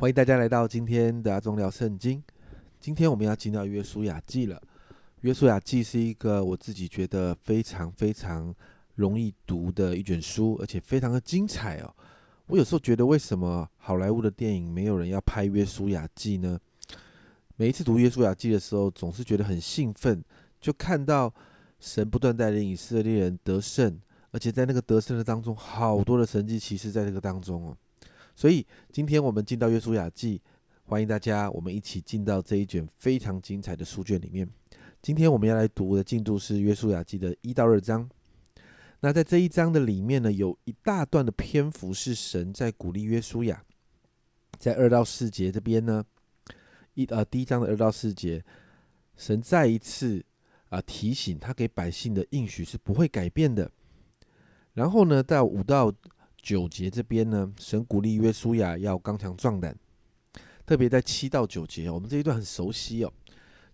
欢迎大家来到今天的阿忠聊圣经。今天我们要进到约书亚记了。约书亚记是一个我自己觉得非常非常容易读的一卷书，而且非常的精彩哦。我有时候觉得，为什么好莱坞的电影没有人要拍约书亚记呢？每一次读约书亚记的时候，总是觉得很兴奋，就看到神不断带领以色列人得胜，而且在那个得胜的当中，好多的神迹奇事在这个当中哦。所以今天我们进到约书亚记，欢迎大家，我们一起进到这一卷非常精彩的书卷里面。今天我们要来读的进度是约书亚记的一到二章。那在这一章的里面呢，有一大段的篇幅是神在鼓励约书亚，在二到四节这边呢，一呃第一章的二到四节，神再一次啊提醒他给百姓的应许是不会改变的。然后呢，到五到九节这边呢，神鼓励约书亚要刚强壮胆，特别在七到九节，我们这一段很熟悉哦。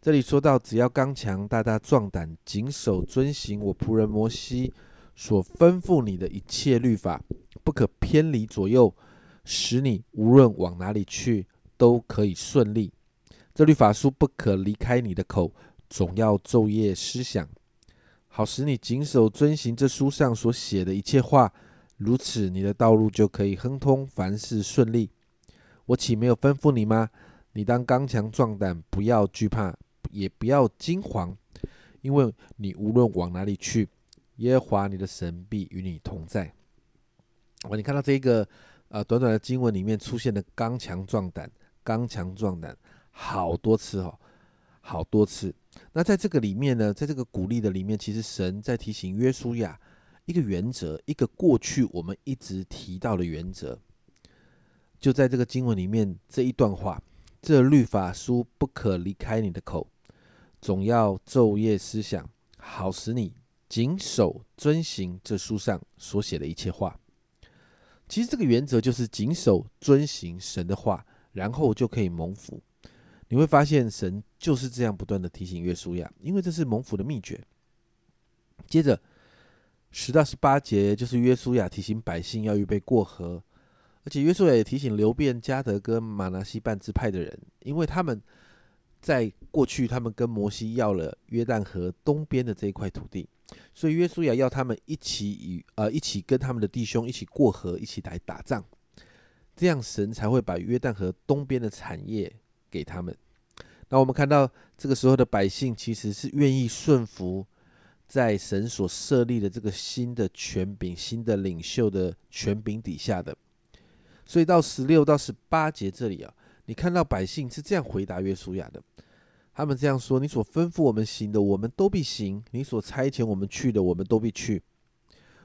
这里说到，只要刚强、大大壮胆，谨守遵行我仆人摩西所吩咐你的一切律法，不可偏离左右，使你无论往哪里去都可以顺利。这律法书不可离开你的口，总要昼夜思想，好使你谨守遵行这书上所写的一切话。如此，你的道路就可以亨通，凡事顺利。我岂没有吩咐你吗？你当刚强壮胆，不要惧怕，也不要惊惶，因为你无论往哪里去，耶和华你的神必与你同在。哇，你看到这一个呃短短的经文里面出现的“刚强壮胆”“刚强壮胆”好多次哦，好多次。那在这个里面呢，在这个鼓励的里面，其实神在提醒约书亚。一个原则，一个过去我们一直提到的原则，就在这个经文里面这一段话：这律法书不可离开你的口，总要昼夜思想，好使你谨守遵行这书上所写的一切话。其实这个原则就是谨守遵行神的话，然后就可以蒙福。你会发现神就是这样不断的提醒约书亚，因为这是蒙福的秘诀。接着。十到十八节就是约书亚提醒百姓要预备过河，而且约书亚也提醒流变、加德跟马拿西半支派的人，因为他们在过去他们跟摩西要了约旦河东边的这一块土地，所以约书亚要他们一起与呃一起跟他们的弟兄一起过河，一起来打仗，这样神才会把约旦河东边的产业给他们。那我们看到这个时候的百姓其实是愿意顺服。在神所设立的这个新的权柄、新的领袖的权柄底下的，所以到十六到十八节这里啊，你看到百姓是这样回答约书亚的，他们这样说：“你所吩咐我们行的，我们都必行；你所差遣我们去的，我们都必去。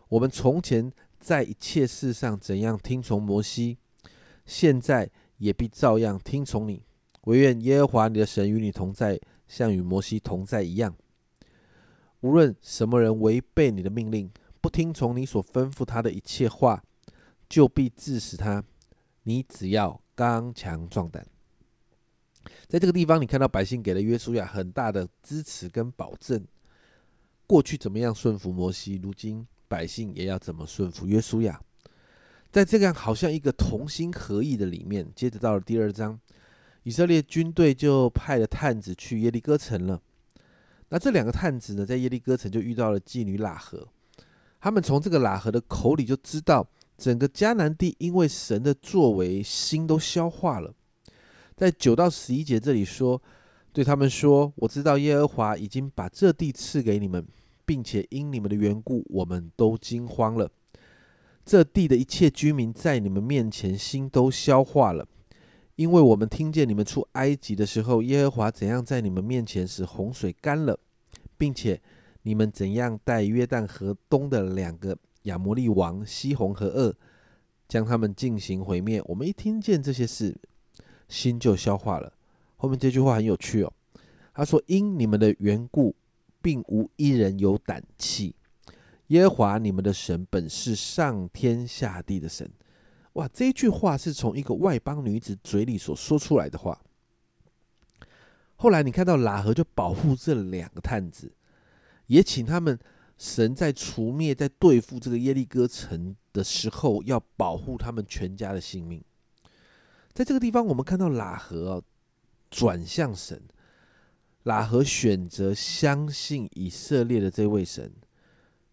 我们从前在一切事上怎样听从摩西，现在也必照样听从你。唯愿耶和华你的神与你同在，像与摩西同在一样。”无论什么人违背你的命令，不听从你所吩咐他的一切话，就必致死他。你只要刚强壮胆。在这个地方，你看到百姓给了约书亚很大的支持跟保证。过去怎么样顺服摩西，如今百姓也要怎么顺服约书亚。在这样好像一个同心合意的里面，接着到了第二章，以色列军队就派了探子去耶利哥城了。那这两个探子呢，在耶利哥城就遇到了妓女喇合，他们从这个喇合的口里就知道，整个迦南地因为神的作为，心都消化了。在九到十一节这里说，对他们说：“我知道耶和华已经把这地赐给你们，并且因你们的缘故，我们都惊慌了。这地的一切居民在你们面前心都消化了。”因为我们听见你们出埃及的时候，耶和华怎样在你们面前使洪水干了，并且你们怎样带约旦河东的两个亚摩利王西红和恶，将他们进行毁灭。我们一听见这些事，心就消化了。后面这句话很有趣哦，他说：“因你们的缘故，并无一人有胆气。耶和华你们的神本是上天下地的神。”哇，这句话是从一个外邦女子嘴里所说出来的话。后来你看到喇合就保护这两个探子，也请他们神在除灭、在对付这个耶利哥城的时候，要保护他们全家的性命。在这个地方，我们看到拉合转向神，拉合选择相信以色列的这位神，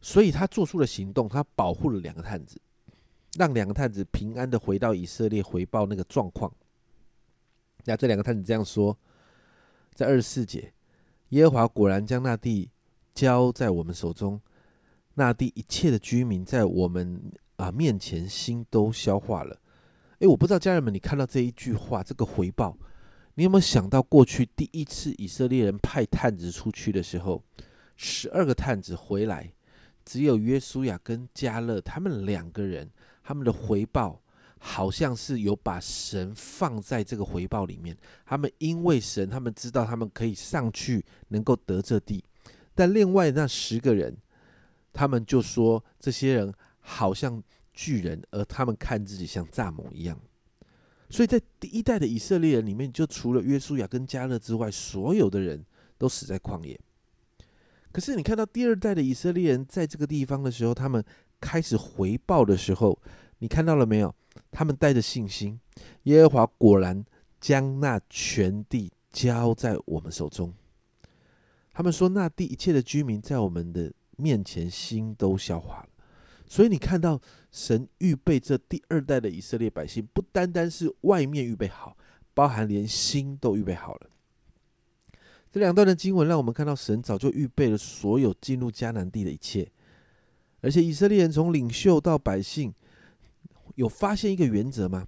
所以他做出了行动，他保护了两个探子，让两个探子平安的回到以色列回报那个状况。那这两个探子这样说，在二十四节，耶和华果然将那地交在我们手中，那地一切的居民在我们啊面前心都消化了。诶，我不知道家人们，你看到这一句话，这个回报，你有没有想到过去第一次以色列人派探子出去的时候，十二个探子回来，只有约书亚跟加勒他们两个人，他们的回报好像是有把神放在这个回报里面。他们因为神，他们知道他们可以上去能够得这地，但另外那十个人，他们就说这些人好像。巨人，而他们看自己像蚱蜢一样，所以在第一代的以色列人里面，就除了约书亚跟加勒之外，所有的人都死在旷野。可是你看到第二代的以色列人在这个地方的时候，他们开始回报的时候，你看到了没有？他们带着信心，耶和华果然将那全地交在我们手中。他们说，那地一切的居民在我们的面前心都消化了。所以你看到神预备这第二代的以色列百姓，不单单是外面预备好，包含连心都预备好了。这两段的经文让我们看到神早就预备了所有进入迦南地的一切，而且以色列人从领袖到百姓，有发现一个原则吗？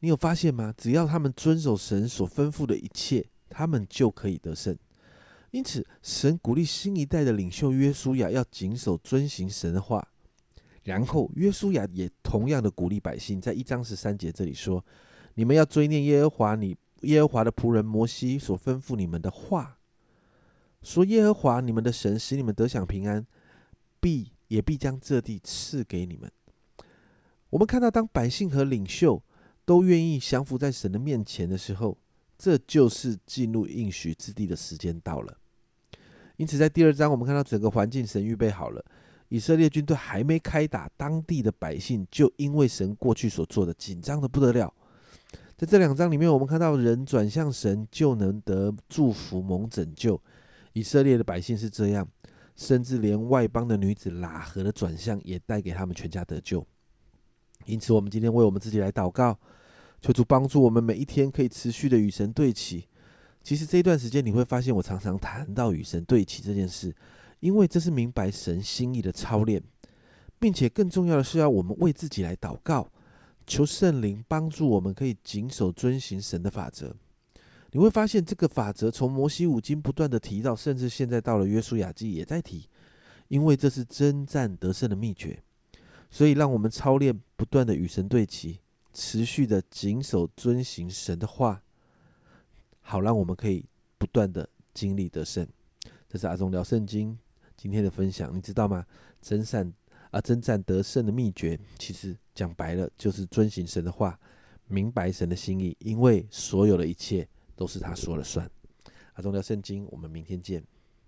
你有发现吗？只要他们遵守神所吩咐的一切，他们就可以得胜。因此，神鼓励新一代的领袖约书亚要谨守遵行神的话。然后，约书亚也同样的鼓励百姓，在一章十三节这里说：“你们要追念耶和华你耶和华的仆人摩西所吩咐你们的话，说耶和华你们的神使你们得享平安，必也必将这地赐给你们。”我们看到，当百姓和领袖都愿意降服在神的面前的时候，这就是进入应许之地的时间到了。因此，在第二章，我们看到整个环境神预备好了。以色列军队还没开打，当地的百姓就因为神过去所做的紧张的不得了。在这两章里面，我们看到人转向神就能得祝福蒙拯救。以色列的百姓是这样，甚至连外邦的女子拉合的转向也带给他们全家得救。因此，我们今天为我们自己来祷告，求主帮助我们每一天可以持续的与神对齐。其实这一段时间你会发现，我常常谈到与神对齐这件事。因为这是明白神心意的操练，并且更重要的是要我们为自己来祷告，求圣灵帮助我们可以谨守遵行神的法则。你会发现这个法则从摩西五经不断的提到，甚至现在到了约书亚记也在提，因为这是征战得胜的秘诀。所以让我们操练，不断的与神对齐，持续的谨守遵行神的话，好让我们可以不断的经历得胜。这是阿忠聊圣经。今天的分享，你知道吗？征战啊，征战得胜的秘诀，其实讲白了就是遵行神的话，明白神的心意，因为所有的一切都是他说了算。阿忠聊圣经，我们明天见。